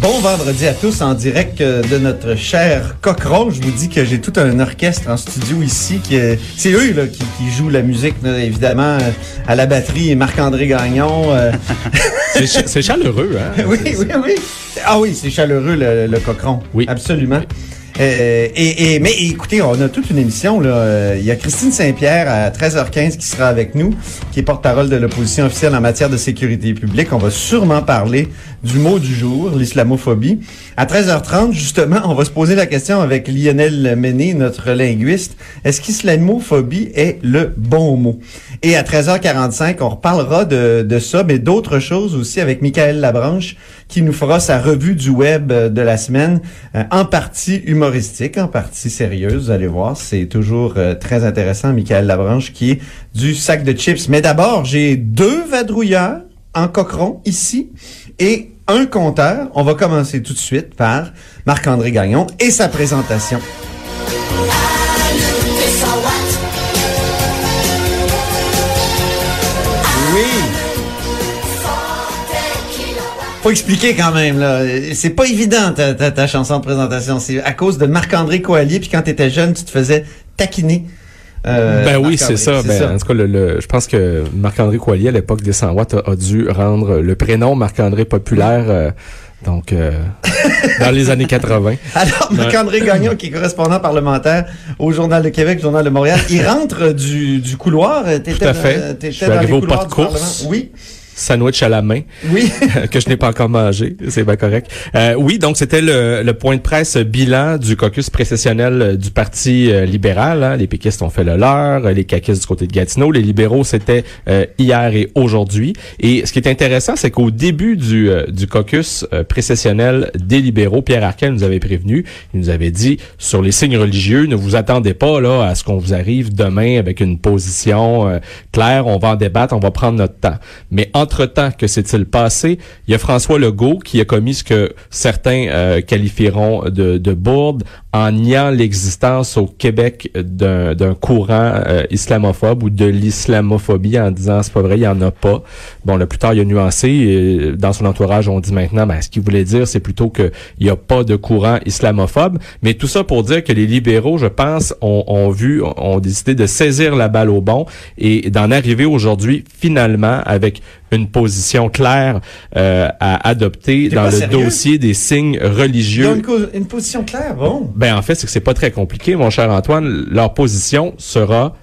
Bon vendredi à tous en direct euh, de notre cher Cochron. Je vous dis que j'ai tout un orchestre en studio ici. qui est- C'est eux là, qui, qui jouent la musique, là, évidemment, euh, à la batterie. Marc-André Gagnon. euh, c'est chaleureux, hein? oui, oui, oui. Ah oui, c'est chaleureux le, le Cochron. Oui. Absolument. Euh, et, et- mais écoutez, on a toute une émission. Là. Euh, Il y a Christine Saint-Pierre à 13h15 qui sera avec nous, qui est porte-parole de l'opposition officielle en matière de sécurité publique. On va sûrement parler du mot du jour, l'islamophobie. À 13h30, justement, on va se poser la question avec Lionel Méné, notre linguiste. Est-ce qu'islamophobie est le bon mot? Et à 13h45, on reparlera de, de ça, mais d'autres choses aussi avec Michael Labranche, qui nous fera sa revue du web euh, de la semaine, en partie en partie sérieuse. Vous allez voir, c'est toujours euh, très intéressant, Michael Labranche, qui est du sac de chips. Mais d'abord, j'ai deux vadrouilleurs en cochon ici et un compteur. On va commencer tout de suite par Marc-André Gagnon et sa présentation. Oui. Faut expliquer quand même là. C'est pas évident ta, ta, ta chanson de présentation. C'est à cause de Marc-André Coallier. Puis quand t'étais jeune, tu te faisais taquiner. Euh, ben oui, c'est ça. Ben, En tout cas, le, le- je pense que Marc-André Coallier, à l'époque des 100 watts, a, a dû rendre le prénom Marc-André populaire. euh, donc, euh, dans les années 80. Alors, Marc-André Gagnon, qui est correspondant parlementaire au Journal de Québec, Journal de Montréal, il rentre du, du couloir. Tout à fait. Je suis arrivé au pas de course. Oui, Sandwich à la main, oui. que je n'ai pas encore mangé. C'est bien correct. Euh, oui, donc c'était le, le point de presse bilan du caucus précessionnel euh, du Parti euh, libéral. hein. Les péquistes ont fait le leur, les caquistes du côté de Gatineau. Les libéraux, c'était euh, hier et aujourd'hui. Et ce qui est intéressant, c'est qu'au début du, euh, du caucus précessionnel des libéraux, Pierre Arquin nous avait prévenu, il nous avait dit, sur les signes religieux, ne vous attendez pas là à ce qu'on vous arrive demain avec une position euh, claire, on va en débattre, on va prendre notre temps. Mais entre-temps, que s'est-il passé? Il y a François Legault qui a commis ce que certains euh, qualifieront de, de bourde en niant l'existence au Québec d'un d'un courant euh, islamophobe ou de l'islamophobie en disant c'est pas vrai, il y en a pas. Bon, le plus tard, il a nuancé. et dans son entourage, on dit maintenant, ben, ce qu'il voulait dire, c'est plutôt qu'il n'y a pas de courant islamophobe. Mais tout ça pour dire que les libéraux, je pense, ont, ont vu, ont décidé de saisir la balle au bon et d'en arriver aujourd'hui finalement avec une position claire euh, à adopter dans le sérieux? dossier des signes religieux. une position claire, bon. Ben en fait, c'est que c'est pas très compliqué, mon cher Antoine. Leur position sera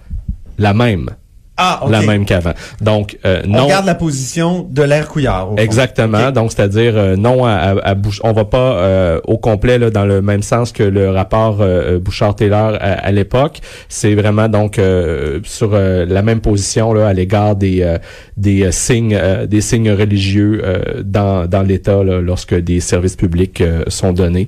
la même, Ah, ok. la même qu'avant. Donc euh, On non. garde la position de l'air couillard. Exactement. Donc, c'est-à-dire euh, non à, à, à Bouch- on va pas euh, au complet là, dans le même sens que le rapport euh, Bouchard-Taylor à, à l'époque. C'est vraiment donc euh, sur euh, la même position là à l'égard des euh, des euh, signes euh, des signes religieux euh, dans dans l'État lorsque des services publics euh, sont donnés.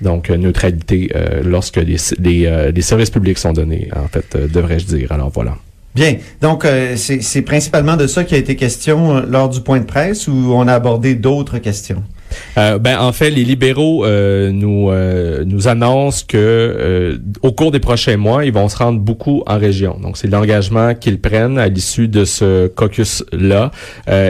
Donc euh, neutralité euh, lorsque les les, euh, services publics sont donnés. En fait, devrais-je dire. Alors voilà. Bien. Donc, c'est principalement de ça qui a été question lors du point de presse ou on a abordé d'autres questions? Euh, ben en fait, les libéraux euh, nous euh, nous annoncent que euh, au cours des prochains mois, ils vont se rendre beaucoup en région. Donc c'est l'engagement qu'ils prennent à l'issue de ce caucus là.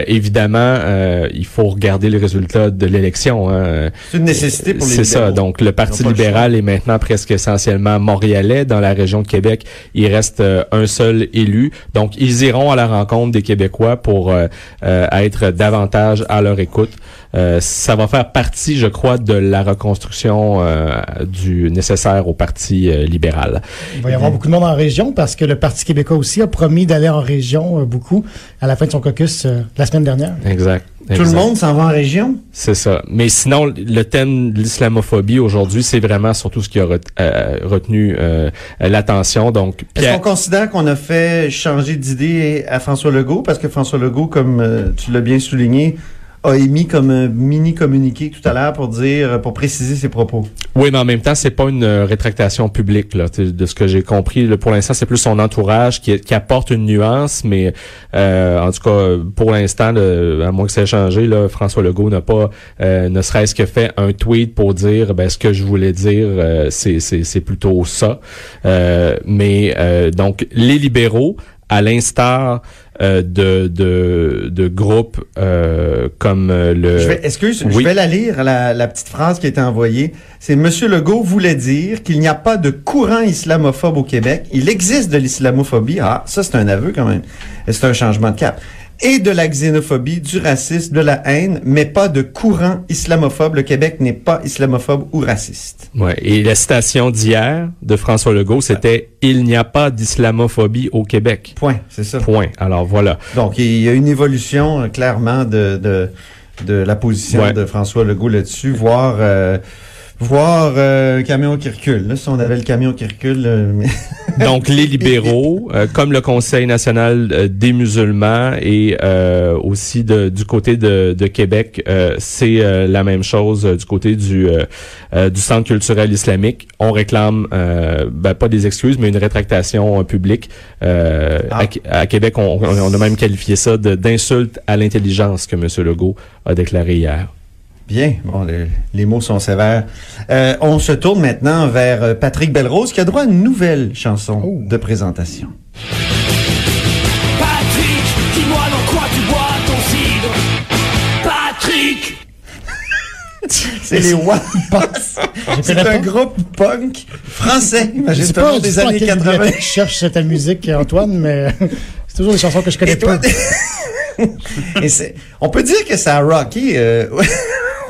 évidemment, euh, il faut regarder les résultats de l'élection. Hein. C'est une nécessité pour les C'est ça. libéraux. Donc le Parti le libéral est maintenant presque essentiellement montréalais. Dans la région de Québec, il reste un seul élu. Donc ils iront à la rencontre des Québécois pour être davantage à leur écoute. Euh, ça va faire partie, je crois, de la reconstruction euh, du nécessaire au Parti euh, libéral. Il va y avoir beaucoup de monde en région parce que le Parti québécois aussi a promis d'aller en région euh, beaucoup à la fin de son caucus euh, la semaine dernière. Exact. Tout le monde s'en va en région? C'est ça. Mais sinon, le thème de l'islamophobie aujourd'hui, c'est vraiment surtout ce qui a ret- euh, retenu euh, l'attention. Donc, Est-ce Pierre- qu'on considère qu'on a fait changer d'idée à François Legault? Parce que François Legault, comme euh, tu l'as bien souligné, a émis comme un mini communiqué tout à l'heure pour dire, pour préciser ses propos. Oui, mais en même temps, c'est pas une euh, rétractation publique là, de ce que j'ai compris. Pour l'instant, c'est plus son entourage qui, apporte une nuance, mais euh, en tout cas, pour l'instant, à moins que ça ait changé, là, François Legault n'a pas, euh, ne serait-ce que fait un tweet pour dire, ben, ce que je voulais dire, euh, c'est plutôt ça. Euh, mais euh, donc, les libéraux, à l'instar euh, de, de, de groupes euh, comme euh, le... Je vais, excuse, je vais la lire, la, la petite phrase qui a été envoyée. C'est Monsieur Legault voulait dire qu'il n'y a pas de courant islamophobe au Québec. Il existe de l'islamophobie. Ah, ça c'est un aveu quand même. C'est un changement de cap. Et de la xénophobie, du racisme, de la haine, mais pas de courant islamophobe. Le Québec n'est pas islamophobe ou raciste. Ouais, et la citation d'hier de François Legault, c'était « Il n'y a pas d'islamophobie au Québec Point, c'est ça. ». Point. Alors voilà. Donc, il y a une évolution, euh, clairement, de, de, de la position Ouais. de François Legault là-dessus, voire, euh, voire euh, camion qui recule. Là, si on avait le camion qui recule, euh, mais- Donc, les libéraux, euh, comme le Conseil national euh, des musulmans et euh, aussi de- du côté de, de Québec, euh, c'est euh, la même chose du côté du, du Centre culturel islamique. On réclame, euh, ben, pas des excuses, mais une rétractation publique. Euh, Ah. à, à Québec, on, on a même qualifié ça d'insulte à l'intelligence que M. Legault a déclaré hier. Bien, bon, le- les mots sont sévères. Euh, on se tourne maintenant vers euh, Patrick Belrose qui a droit à une nouvelle chanson Oh. de présentation. Patrick, dis-moi dans quoi tu bois ton cidre. Patrick, C'est les One Pass. C'est un pas. groupe punk français, Je imagine sais toi, pas, je des années quelle 80. bibliothèque cherche cette musique, Antoine, mais c'est toujours des chansons que je connais Et toi, pas. Et on peut dire que ça a rocké euh,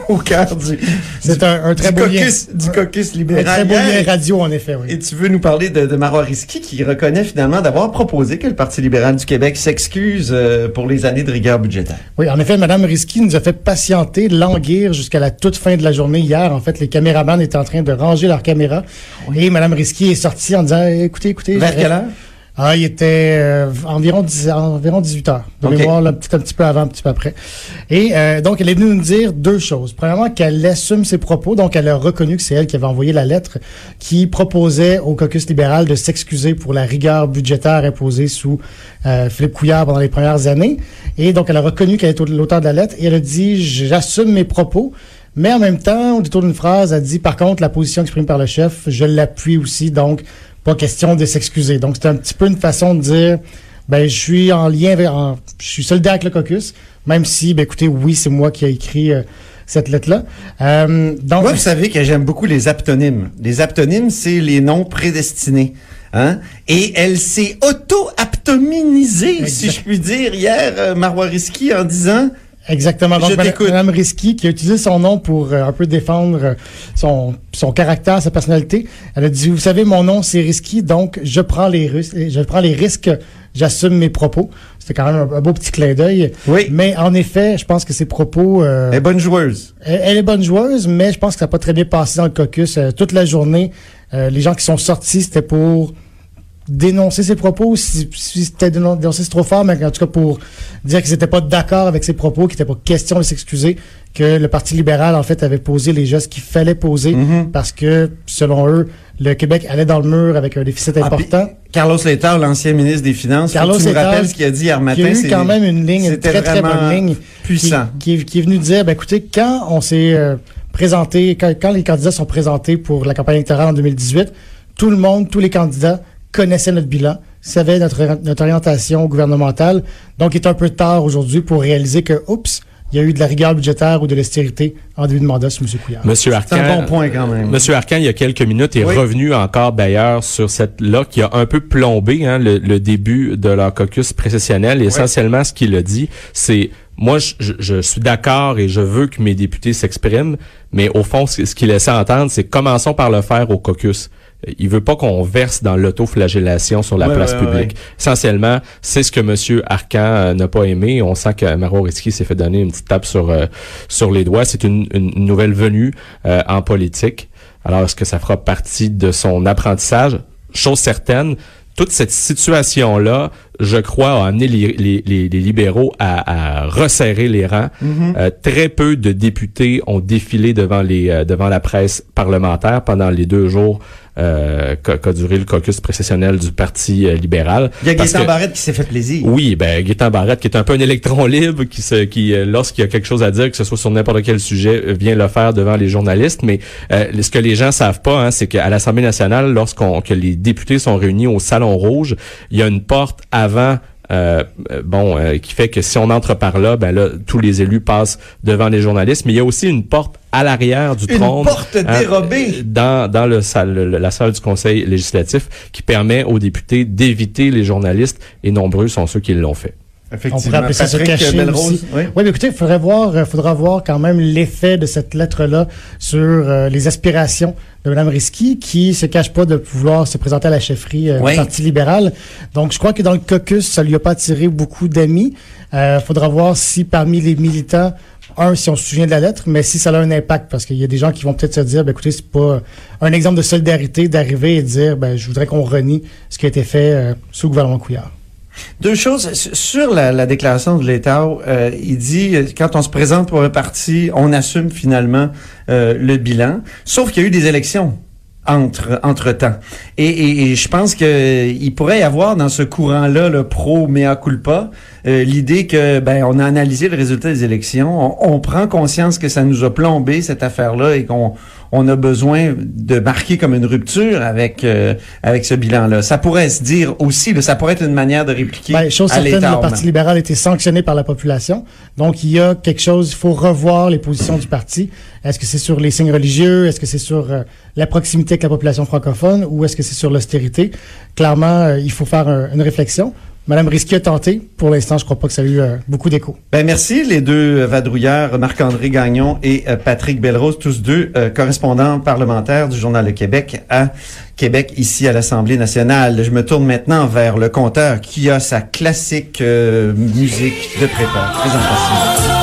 au cœur du, C'est un, un très beau lien. caucus, du caucus Un libéral. très beau lien radio, en effet, oui. Et tu veux nous parler de, de Marois Risky qui reconnaît finalement d'avoir proposé que le Parti libéral du Québec s'excuse euh, pour les années de rigueur budgétaire. Oui, en effet, Mme Risky nous a fait patienter, languir jusqu'à la toute fin de la journée. Hier, en fait, les caméramans étaient en train de ranger leurs caméras. Et Mme Risky est sortie en disant, écoutez, écoutez. Vers quelle heure? Ah, il était euh, environ, 10, environ 18 heures. De Ok. mémoire, là, un, petit, un petit peu avant, un petit peu après. Et euh, donc, elle est venue nous dire deux choses. Premièrement, qu'elle assume ses propos. Donc, elle a reconnu que c'est elle qui avait envoyé la lettre qui proposait au caucus libéral de s'excuser pour la rigueur budgétaire imposée sous euh, Philippe Couillard pendant les premières années. Et donc, elle a reconnu qu'elle était l'auteur de la lettre et elle a dit, j'assume mes propos. Mais en même temps, au détour d'une phrase, elle dit, par contre, la position exprimée par le chef, je l'appuie aussi. Donc, pas question de s'excuser. Donc, c'est un petit peu une façon de dire, ben, je suis en lien avec, en- je suis solidaire avec le caucus, même si, ben, écoutez, oui, c'est moi qui ai écrit euh, cette lettre-là. Euh, donc, Moi, vous savez que j'aime beaucoup les aptonymes. Les aptonymes, c'est les noms prédestinés. Hein? Et elle s'est auto-aptominisée, si je puis dire, hier, euh, Marois Risky, en disant... Exactement. Donc. Madame Risky, qui a utilisé son nom pour euh, un peu défendre euh, son, son caractère, sa personnalité, elle a dit, vous savez, mon nom, c'est Risky, donc je prends les risques, je prends les risques, j'assume mes propos. C'était quand même un, un beau petit clin d'œil. Oui. Mais en effet, je pense que ses propos... euh, Elle est bonne joueuse. Elle, elle est bonne joueuse, mais je pense que ça n'a pas très bien passé dans le caucus. Euh, toute la journée, euh, les gens qui sont sortis, c'était pour dénoncer ses propos, si, si c'était dénon- dénoncer c'est trop fort, mais en tout cas pour dire qu'ils n'étaient pas d'accord avec ses propos, qu'il n'était pas question de s'excuser, que le Parti libéral, en fait, avait posé les gestes qu'il fallait poser Mhm. parce que, selon eux, le Québec allait dans le mur avec un déficit Ah, puis important. Carlos Letao, l'ancien ministre des Finances, Carlos tu me Letao, rappelles ce qu'il a dit hier matin. qui a eu c'est- quand même une ligne, une très très bonne ligne. Puissant. Qui, qui est- qui est venu dire, ben écoutez, quand on s'est euh, présenté, quand, quand les candidats sont présentés pour la campagne électorale en 2018, tout le monde, tous les candidats connaissaient notre bilan, savaient notre, notre orientation gouvernementale. Donc, il est un peu tard aujourd'hui pour réaliser que, oups, il y a eu de la rigueur budgétaire ou de l'austérité en début de mandat sur M. Couillard. Monsieur C'est un Arcan, bon point quand même. Monsieur Arcan, il y a quelques minutes, est Oui. revenu encore d'ailleurs sur cette là qui a un peu plombé hein, le, le début de leur caucus précessionnel. Et Essentiellement, ce qu'il a dit, c'est moi, je, je- je suis d'accord et je veux que mes députés s'expriment, mais au fond, ce ce qu'il laissait entendre, c'est commençons par le faire au caucus. Il veut pas qu'on verse dans l'autoflagellation sur la Ouais, place ouais, publique. Essentiellement, c'est ce que Monsieur Arcan euh, n'a pas aimé. On sent que Maro Risky s'est fait donner une petite tape sur euh, sur les doigts. C'est une, une nouvelle venue euh, en politique. Alors, est-ce que ça fera partie de son apprentissage? Chose certaine, toute cette situation-là je crois, a amené les, les, les- les libéraux à, à resserrer les rangs. Euh, très peu de députés ont défilé devant les euh, devant la presse parlementaire pendant les deux jours euh, qu'a duré le caucus précessionnel du Parti euh, libéral. Il y a Gaétan que- Barrette qui s'est fait plaisir. oui, ben Gaétan Barrette, qui est un peu un électron libre, qui se, qui euh, lorsqu'il y a quelque chose à dire, que ce soit sur n'importe quel sujet, euh, vient le faire devant les journalistes. Mais euh, ce que les gens savent pas, hein, c'est qu'à l'Assemblée nationale, lorsqu'on que les députés sont réunis au Salon Rouge, il y a une porte avant. Euh, euh, bon, euh, qui fait que si on entre par là, ben là, tous les élus passent devant les journalistes. Mais il y a aussi une porte à l'arrière du Une trône, porte hein, dérobée. dans dans le salle, le- la salle du Conseil législatif, qui permet aux députés d'éviter les journalistes. Et nombreux sont ceux qui l'ont fait. On pourrait appeler ça se cacher aussi. oui. Oui, mais écoutez, il faudrait voir, euh, faudra voir quand même l'effet de cette lettre-là sur euh, les aspirations de Mme Risky, qui se cache pas de vouloir se présenter à la chefferie euh, Oui. du Parti libéral. Donc, je crois que dans le caucus, ça lui a pas attiré beaucoup d'amis. Euh, faudra voir si parmi les militants, un, si on se souvient de la lettre, mais si ça a un impact, parce qu'il y a des gens qui vont peut-être se dire, ben, écoutez, c'est pas un exemple de solidarité d'arriver et de dire, ben, je voudrais qu'on renie ce qui a été fait sous le gouvernement Couillard. Deux choses. Sur la, la déclaration de l'État, euh, il dit, euh, quand on se présente pour un parti, on assume finalement euh, le bilan. Sauf qu'il y a eu des élections entre, entre temps. Et, et- et je pense que il pourrait y avoir dans ce courant-là, le pro mea culpa, euh, l'idée que ben on a analysé le résultat des élections, on, on prend conscience que ça nous a plombé cette affaire-là et qu'on on a besoin de marquer comme une rupture avec euh, avec ce bilan-là. Ça pourrait se dire aussi, là, ça pourrait être une manière de répliquer Ben, chose à certaine, le Parti libéral a été sanctionné par la population. Donc, il y a quelque chose, il faut revoir les positions du parti. Est-ce que c'est sur les signes religieux? Est-ce que c'est sur euh, la proximité avec la population francophone? Ou est-ce que c'est sur l'austérité? Clairement, euh, il faut faire un- une réflexion. Madame Risky a tenté. Pour l'instant, je crois pas que ça a eu euh, beaucoup d'écho. Ben merci les deux euh, vadrouilleurs, Marc-André Gagnon et euh, Patrick Belrose, tous deux correspondants parlementaires du Journal Le Québec à Québec, ici à l'Assemblée nationale. Je me tourne maintenant vers le compteur qui a sa classique musique de prépa. Présentation.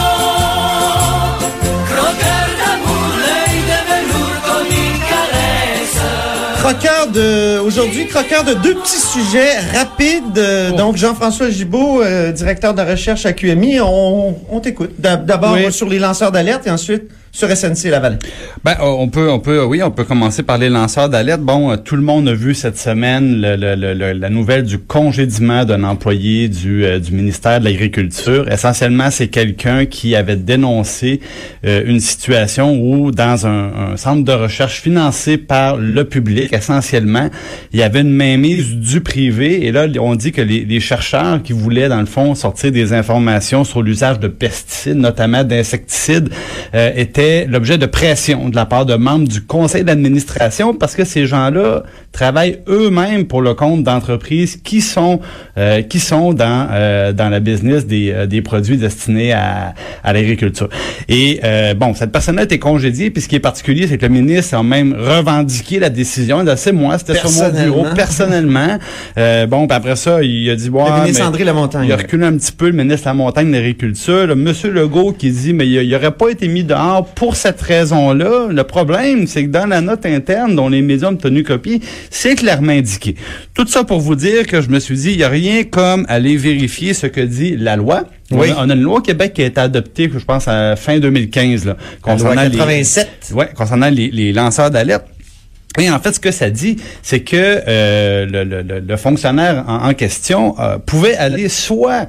Croqueur de aujourd'hui, croqueur de deux petits sujets rapides. Euh, Donc Jean-François Gibault, euh, directeur de recherche à QMI, on, on t'écoute. D'ab- D'abord Oui. sur les lanceurs d'alerte et ensuite sur SNC Lavalin. Ben, euh, on peut, on peut, oui, on peut commencer par les lanceurs d'alerte. Bon, euh, tout le monde a vu cette semaine le- le- le- le- la nouvelle du congédiement d'un employé du, euh, du ministère de l'Agriculture. Essentiellement, c'est quelqu'un qui avait dénoncé euh, une situation où, dans un, un centre de recherche financé par le public, essentiellement, il y avait une mainmise du privé. Et là, on dit que les, les chercheurs qui voulaient, dans le fond, sortir des informations sur l'usage de pesticides, notamment d'insecticides, euh, étaient l'objet de pression de la part de membres du conseil d'administration parce que ces gens-là travaillent eux-mêmes pour le compte d'entreprises qui sont euh, qui sont dans euh, dans la business des, euh, des produits destinés à, à l'agriculture. Et euh, bon, cette personne-là a été congédiée. Puis ce qui est particulier, c'est que le ministre a même revendiqué la décision. Là, C'est moi, c'était sur mon bureau Personnellement. Euh, bon, puis après ça, il a dit ouais, le ministre mais- André Lamontagne. il a reculé un petit peu le ministre de la Montagne de l'Agriculture. Monsieur Legault qui dit, mais il n'aurait pas été mis dehors pour cette raison-là. Le problème, c'est que dans la note interne dont les médias ont tenu copie, c'est clairement indiqué. Tout ça pour vous dire que je me suis dit, il n'y a rien comme aller vérifier ce que dit la loi. Oui. On, a, une loi au Québec qui a été adoptée, je pense, à fin 2015, là, concernant les- 87. Ouais, concernant les, les lanceurs d'alerte. Et en fait, ce que ça dit, c'est que euh, le, le- le- fonctionnaire en, en question euh, pouvait aller soit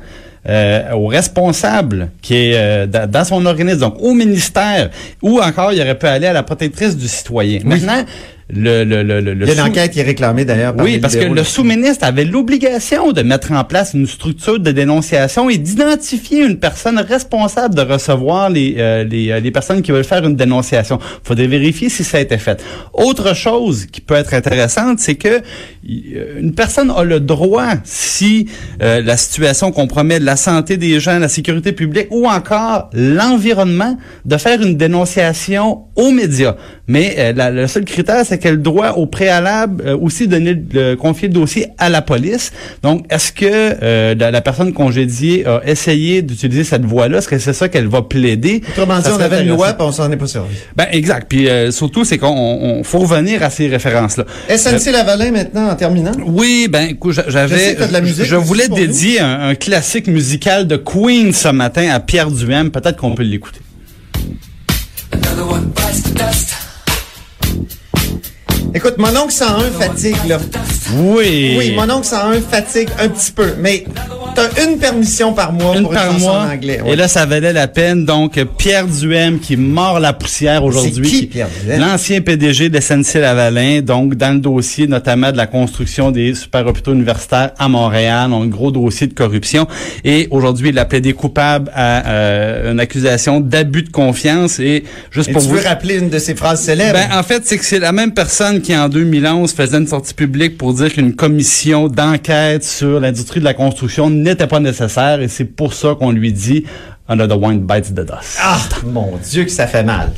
euh, au responsable qui est euh, dans, dans son organisme, donc au ministère, ou encore il aurait pu aller à la protectrice du citoyen. Maintenant, le, le, le, le, le Il y a une enquête qui est réclamée d'ailleurs par oui, parce que le sous-ministre avait l'obligation de mettre en place une structure de dénonciation et d'identifier une personne responsable de recevoir les, euh, les, euh, les personnes qui veulent faire une dénonciation. Il faudrait vérifier si ça a été fait. Autre chose qui peut être intéressante, c'est que euh, une personne a le droit, si euh, la situation compromet la santé des gens, la sécurité publique ou encore l'environnement, de faire une dénonciation aux médias. Mais euh, la- le seul critère, c'est c'est qu'elle doit au préalable euh, aussi donner le, confier le dossier à la police. Donc, est-ce que euh, la, la personne congédiée a essayé d'utiliser cette voie-là? Est-ce que c'est ça qu'elle va plaider? Autrement dit, Ça on avait une loi, puis on s'en est pas servi. Ben, exact. Puis euh, surtout, c'est qu'on on- faut revenir à ces références-là. SNC Lavalin, maintenant, en terminant. Oui, ben écoute, Je j'avais, que t'as de la musique je aussi voulais dédier un, un classique musical de Queen ce matin à Pierre Duhem. Peut-être qu'on peut l'écouter. Écoute, mon oncle 101 fatigue, là. Oui. Oui, mon oncle 101 fatigue un petit peu, mais t'as une permission par mois Une pour une par chanson mois. en anglais. Et là, ça valait la peine. Donc, Pierre Duhem qui mord la poussière aujourd'hui. Qui, Pierre Duhem? L'ancien PDG de SNC-Lavalin. Donc, dans le dossier, notamment de la construction des super hôpitaux universitaires à Montréal. Un gros dossier de corruption. Et aujourd'hui, il a plaidé coupable à euh, une accusation d'abus de confiance. Et juste Et pour tu vous... veux rappeler une de ses phrases célèbres? Ben, en fait, c'est que c'est la même personne qui, en 2011, faisait une sortie publique pour dire qu'une commission d'enquête sur l'industrie de la construction n'était pas nécessaire et c'est pour ça qu'on lui dit Another one bites the dust. Ah, mon Dieu, que ça fait mal.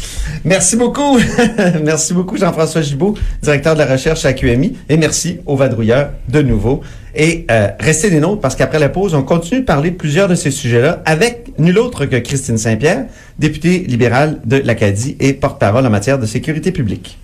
Merci beaucoup. merci beaucoup, Jean-François Gibault, directeur de la recherche à QMI. Et merci aux vadrouilleurs de nouveau. Et euh, restez des nôtres parce qu'après la pause, on continue de parler de plusieurs de ces sujets-là avec nul autre que Christine Saint-Pierre, députée libérale de l'Acadie et porte-parole en matière de sécurité publique.